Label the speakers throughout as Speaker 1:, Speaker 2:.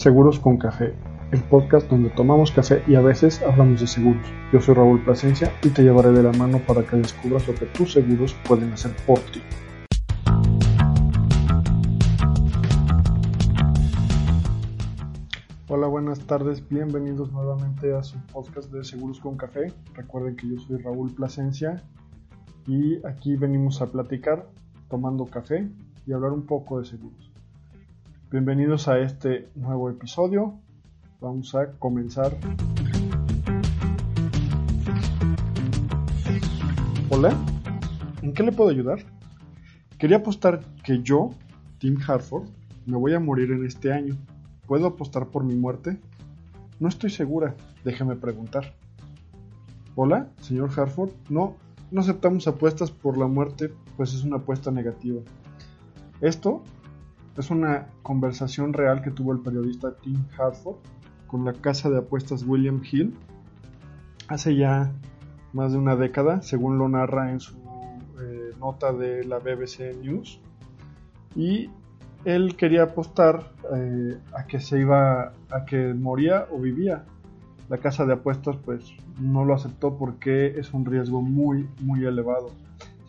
Speaker 1: Seguros con Café, el podcast donde tomamos café y a veces hablamos de seguros. Yo soy Raúl Plasencia y te llevaré de la mano para que descubras lo que tus seguros pueden hacer por ti. Hola, buenas tardes, bienvenidos nuevamente a su podcast de Seguros con Café. Recuerden que yo soy Raúl Plasencia y aquí venimos a platicar tomando café y hablar un poco de seguros. Bienvenidos a este nuevo episodio. Vamos a comenzar. Hola, ¿en qué le puedo ayudar? Quería apostar que yo, Tim Hartford, me voy a morir en este año. ¿Puedo apostar por mi muerte? No estoy segura, déjeme preguntar. Hola, señor Hartford. No, no aceptamos apuestas por la muerte, pues es una apuesta negativa. Esto es una conversación real que tuvo el periodista Tim Hartford con la casa de apuestas William Hill hace ya más de una década, según lo narra en su eh, nota de la BBC News. Y él quería apostar eh, a que se iba, a que moría o vivía. La casa de apuestas pues no lo aceptó porque es un riesgo muy muy elevado.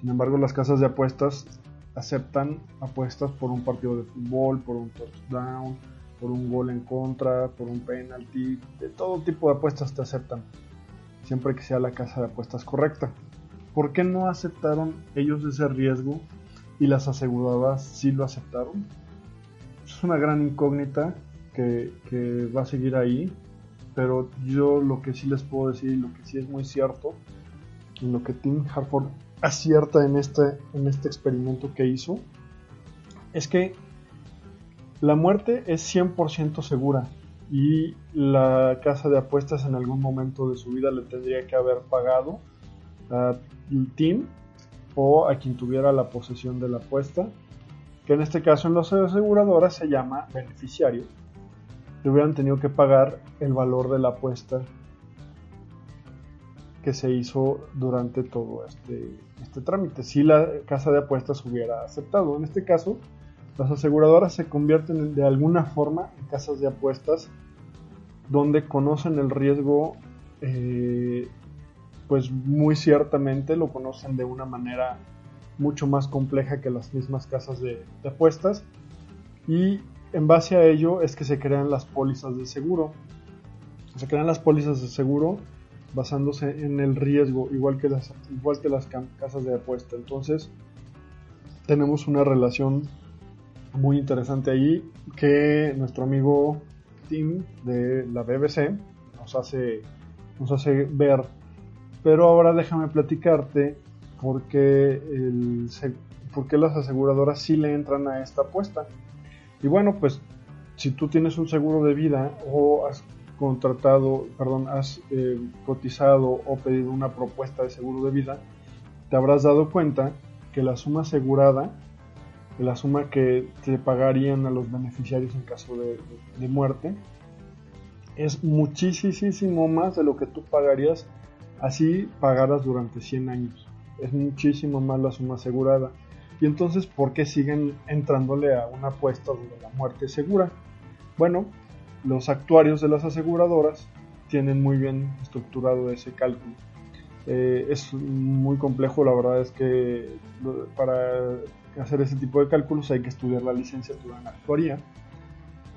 Speaker 1: Sin embargo, las casas de apuestas aceptan apuestas por un partido de fútbol, por un touchdown, por un gol en contra, por un penalty, de todo tipo de apuestas te aceptan, siempre que sea la casa de apuestas correcta. ¿Por qué no aceptaron ellos ese riesgo y las aseguradoras sí lo aceptaron? Es una gran incógnita que, que va a seguir ahí, pero yo lo que sí les puedo decir, lo que sí es muy cierto, en lo que Tim Harford acierta en este, en este experimento que hizo, es que la muerte es 100% segura y la casa de apuestas en algún momento de su vida le tendría que haber pagado a Tim o a quien tuviera la posesión de la apuesta, que en este caso en las aseguradoras se llama beneficiario, le hubieran tenido que pagar el valor de la apuesta que se hizo durante todo este, este trámite. Si la casa de apuestas hubiera aceptado. En este caso, las aseguradoras se convierten de alguna forma en casas de apuestas donde conocen el riesgo, eh, pues muy ciertamente lo conocen de una manera mucho más compleja que las mismas casas de, de apuestas y en base a ello es que se crean las pólizas de seguro. Se crean las pólizas de seguro basándose en el riesgo, igual que las, igual que las casas de apuesta. Entonces, tenemos una relación muy interesante ahí que nuestro amigo Tim de la BBC nos hace, nos hace ver. Pero ahora déjame platicarte por qué, el, por qué las aseguradoras sí le entran a esta apuesta. Y bueno, pues si tú tienes un seguro de vida o has contratado, perdón, has eh, cotizado o pedido una propuesta de seguro de vida, te habrás dado cuenta que la suma asegurada, la suma que te pagarían a los beneficiarios en caso de, muerte, es muchísimo más de lo que tú pagarías así pagaras durante 100 años. Es muchísimo más la suma asegurada. Y entonces, ¿por qué siguen entrándole a una apuesta donde la muerte es segura? Bueno, los actuarios de las aseguradoras tienen muy bien estructurado ese cálculo. Eh, es muy complejo, la verdad es que para hacer ese tipo de cálculos hay que estudiar la licenciatura en actuaría,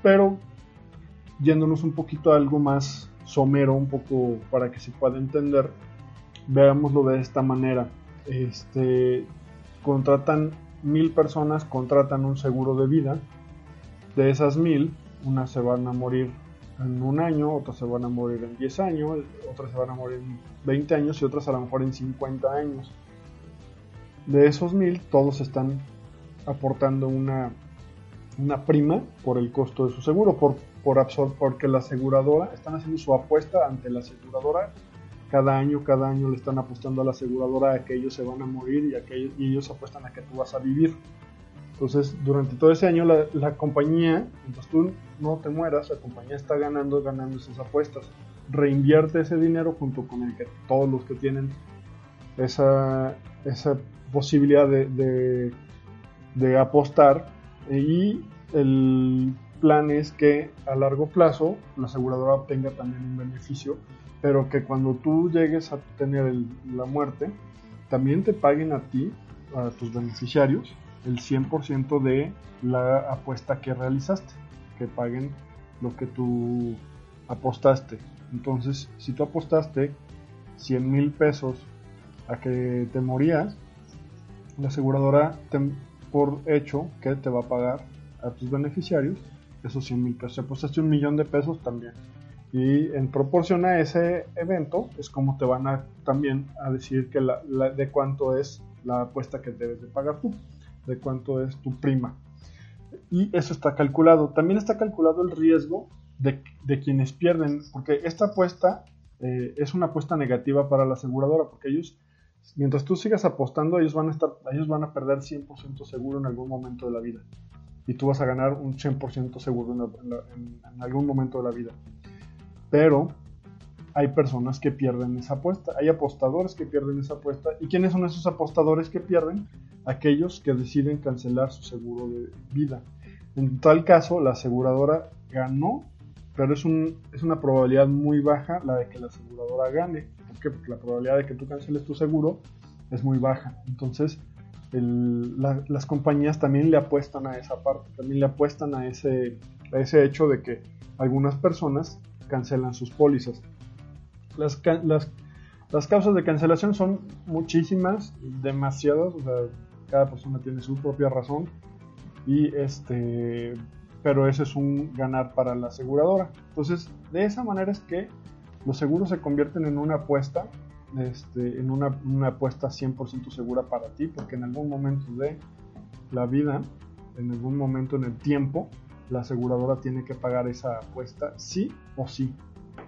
Speaker 1: pero yéndonos un poquito a algo más somero, un poco para que se pueda entender, veámoslo de esta manera. Este, contratan mil personas, contratan un seguro de vida, de esas mil, unas se van a morir en un año, otras se van a morir en 10 años, otras se van a morir en 20 años y otras a lo mejor en 50 años. De esos mil, todos están aportando una, una prima por el costo de su seguro, por, por absor porque la aseguradora, están haciendo su apuesta ante la aseguradora. Cada año, cada año le están apostando a la aseguradora a que ellos se van a morir y, a que y ellos apuestan a que tú vas a vivir. Entonces, durante todo ese año, la, compañía, mientras tú no te mueras, la compañía está ganando, ganando esas apuestas. Reinvierte ese dinero junto con todos los que tienen esa, esa posibilidad de, de, apostar y el, plan es que a largo plazo la aseguradora obtenga también un beneficio, pero que cuando tú llegues a tener la muerte, también te paguen a ti, a tus beneficiarios, el 100% de la apuesta que realizaste, que paguen lo que tú apostaste. Entonces, si tú apostaste 100 mil pesos a que te morías, la aseguradora por hecho que te va a pagar a tus beneficiarios esos 100 mil pesos. Si apostaste un millón de pesos también. Y en proporción a ese evento es como te van a también a decir que de cuánto es la apuesta que debes de pagar tú, de cuánto es tu prima. Y eso está calculado. También está calculado el riesgo de, de quienes pierden, porque esta apuesta eh, es una apuesta negativa para la aseguradora, porque ellos, mientras tú sigas apostando, ellos van a, estar, ellos van a perder 100% seguro en algún momento de la vida. Y tú vas a ganar un 100% seguro en, en algún momento de la vida. Pero hay personas que pierden esa apuesta, hay apostadores que pierden esa apuesta. ¿Y quiénes son esos apostadores que pierden? Aquellos que deciden cancelar su seguro de vida. En tal caso, la aseguradora ganó, pero es, un, es una probabilidad muy baja la de que la aseguradora gane. ¿Por qué? Porque la probabilidad de que tú canceles tu seguro es muy baja. Entonces, las compañías también le apuestan a esa parte, también le apuestan a ese, a ese hecho de que algunas personas cancelan sus pólizas. Las, las, causas de cancelación son muchísimas, demasiadas, o sea, cada persona tiene su propia razón y este pero ese es un ganar para la aseguradora. Entonces, de esa manera es que los seguros se convierten en una apuesta, este, en una, una apuesta 100% segura para ti, porque en algún momento de la vida, en algún momento en el tiempo, la aseguradora tiene que pagar esa apuesta sí o sí.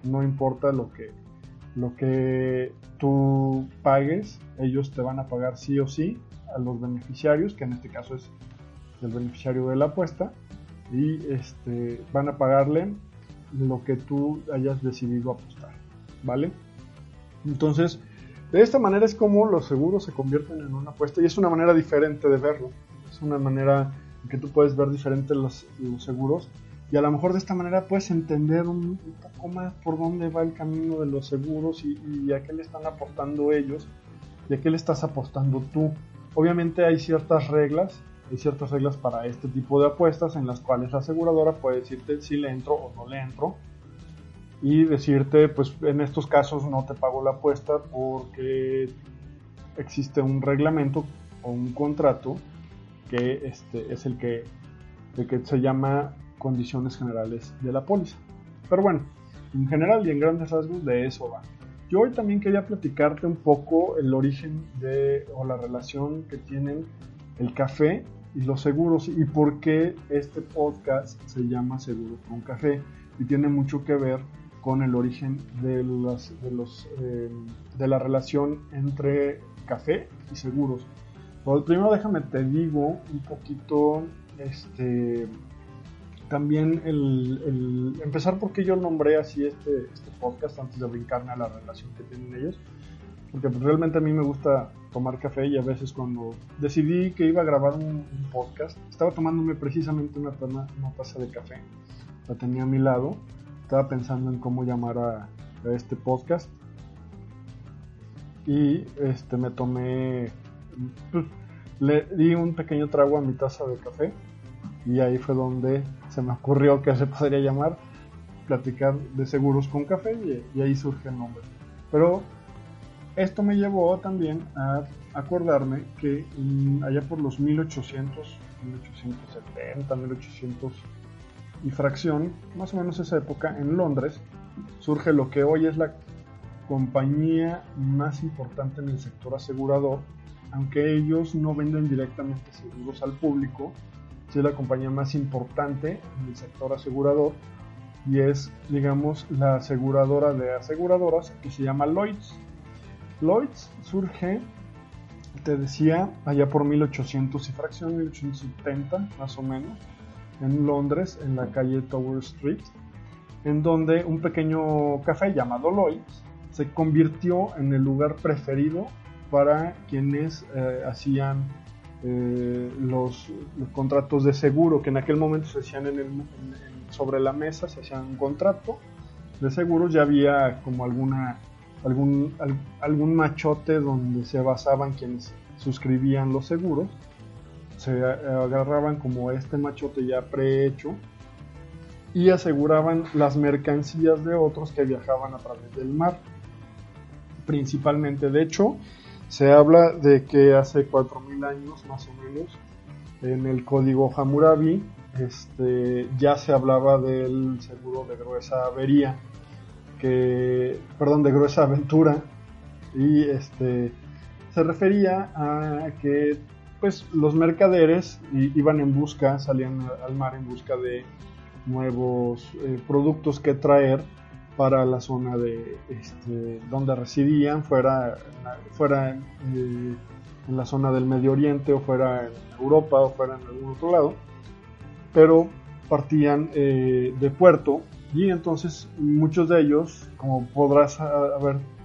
Speaker 1: No importa lo que, lo que tú pagues, ellos te van a pagar sí o sí a los beneficiarios, que en este caso es el beneficiario de la apuesta, y este, van a pagarle lo que tú hayas decidido apostar, ¿vale? Entonces, de esta manera es como los seguros se convierten en una apuesta y es una manera diferente de verlo. Es una manera que tú puedes ver diferentes los, seguros y a lo mejor de esta manera puedes entender un, poco más por dónde va el camino de los seguros y, a qué le están aportando ellos y a qué le estás apostando tú. Obviamente hay ciertas reglas, hay ciertas reglas para este tipo de apuestas en las cuales la aseguradora puede decirte si le entro o no le entro y decirte pues en estos casos no te pago la apuesta porque existe un reglamento o un contrato que este, es el que, que se llama condiciones generales de la póliza. Pero bueno, en general y en grandes rasgos de eso va. Yo hoy también quería platicarte un poco el origen de o la relación que tienen el café y los seguros y por qué este podcast se llama Seguros con Café y tiene mucho que ver con el origen de, las, de, los, eh, de la relación entre café y seguros. Primero déjame te digo un poquito, este, también el, empezar porque yo nombré así este, este podcast antes de brincarme a la relación que tienen ellos. Porque pues, realmente a mí me gusta tomar café y a veces cuando decidí que iba a grabar un, podcast, estaba tomándome precisamente una, una taza de café. La tenía a mi lado. Estaba pensando en cómo llamar a, a este podcast. Y este me tomé pues, le di un pequeño trago a mi taza de café y ahí fue donde se me ocurrió que se podría llamar platicar de seguros con café y, ahí surge el nombre. Pero esto me llevó también a acordarme que allá por los 1800, 1870, 1800 y fracción, más o menos esa época, en Londres, surge lo que hoy es la compañía más importante en el sector asegurador, aunque ellos no venden directamente seguros al público, es la compañía más importante en el sector asegurador y es, digamos, la aseguradora de aseguradoras que se llama Lloyds. Lloyds surge, te decía, allá por 1800 y fracción, 1870 más o menos, en Londres, en la calle Tower Street, en donde un pequeño café llamado Lloyds se convirtió en el lugar preferido para quienes eh, hacían eh, los, contratos de seguro que en aquel momento se hacían sobre la mesa, se hacían un contrato de seguros, ya había como alguna algún, algún machote donde se basaban quienes suscribían los seguros, se agarraban como este machote ya prehecho y aseguraban las mercancías de otros que viajaban a través del mar. Principalmente, de hecho, se habla de que hace 4.000 años más o menos, en el código Hammurabi, este, ya se hablaba del seguro de gruesa avería, que, perdón, de gruesa aventura, y este, se refería a que pues los mercaderes iban en busca, salían al mar en busca de nuevos eh, productos que traer para la zona de este, donde residían, fuera, fuera eh, en la zona del Medio Oriente o fuera en Europa o fuera en algún otro lado, pero partían eh, de puerto y entonces muchos de ellos, como podrás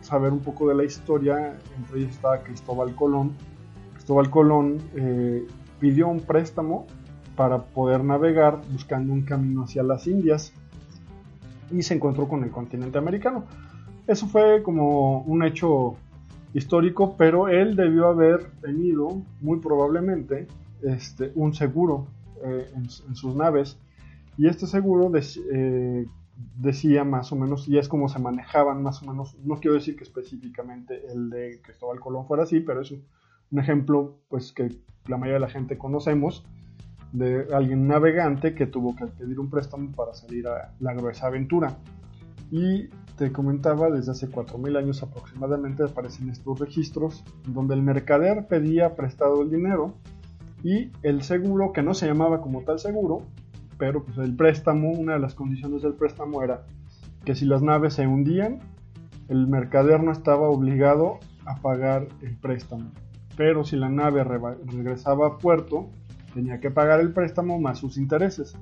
Speaker 1: saber un poco de la historia, entre ellos está Cristóbal Colón. Cristóbal Colón eh, pidió un préstamo para poder navegar buscando un camino hacia las Indias y se encontró con el continente americano. Eso fue como un hecho histórico, pero él debió haber tenido muy probablemente este, un seguro eh, en, sus naves y este seguro eh, decía más o menos, y es como se manejaban más o menos, no quiero decir que específicamente el de Cristóbal Colón fuera así, pero es un, ejemplo pues que la mayoría de la gente conocemos de alguien navegante que tuvo que pedir un préstamo para salir a la gruesa aventura. Y te comentaba, desde hace 4.000 años aproximadamente aparecen estos registros donde el mercader pedía prestado el dinero y el seguro, que no se llamaba como tal seguro, pero pues el préstamo, una de las condiciones del préstamo era que si las naves se hundían, el mercader no estaba obligado a pagar el préstamo. Pero si la nave regresaba a puerto, tenía que pagar el préstamo más sus intereses.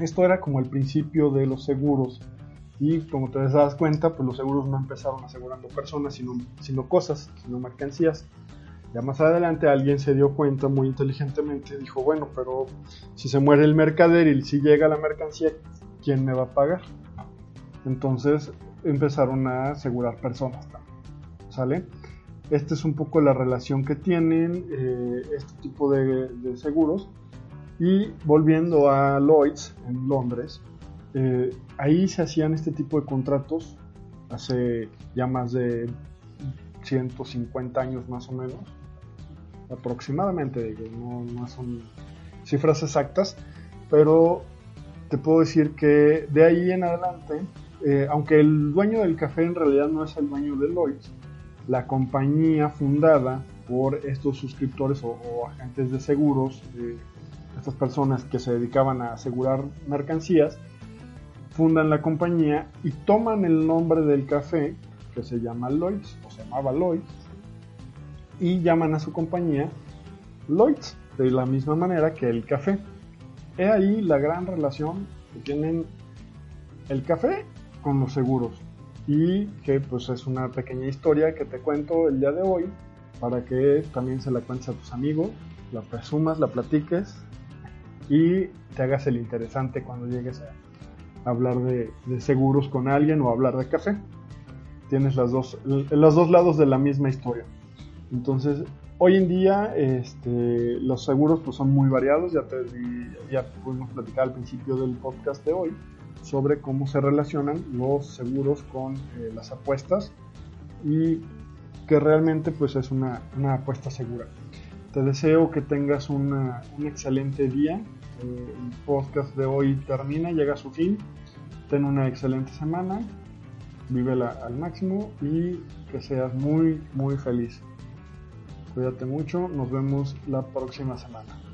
Speaker 1: Esto era como el principio de los seguros. Y como te das cuenta, pues los seguros no empezaron asegurando personas, sino, sino cosas, sino mercancías. Ya más adelante alguien se dio cuenta muy inteligentemente, dijo, bueno, pero si se muere el mercader y si llega la mercancía, ¿quién me va a pagar? Entonces empezaron a asegurar personas ¿Sale? Esta es un poco la relación que tienen eh, este tipo de, seguros. Y volviendo a Lloyds en Londres, eh, ahí se hacían este tipo de contratos hace ya más de 150 años más o menos aproximadamente, no, no son cifras exactas, pero te puedo decir que de ahí en adelante, eh, aunque el dueño del café en realidad no es el dueño de Lloyds, la compañía fundada por estos suscriptores o, agentes de seguros, estas personas que se dedicaban a asegurar mercancías, fundan la compañía y toman el nombre del café que se llama Lloyds o se llamaba Lloyds y llaman a su compañía Lloyds, de la misma manera que el café. He ahí la gran relación que tienen el café con los seguros y que pues es una pequeña historia que te cuento el día de hoy para que también se la cuentes a tus amigos, la presumas, la platiques y te hagas el interesante cuando llegues a hablar de, seguros con alguien o hablar de café. Tienes las dos, los dos lados de la misma historia. Entonces, hoy en día este, los seguros pues, son muy variados, ya, te, ya pudimos platicar al principio del podcast de hoy sobre cómo se relacionan los seguros con eh, las apuestas y que realmente pues es una, apuesta segura. Te deseo que tengas un excelente día. Eh, el podcast de hoy termina, llega a su fin. Ten una excelente semana, vívela al máximo y que seas muy, muy feliz. Cuídate mucho, nos vemos la próxima semana.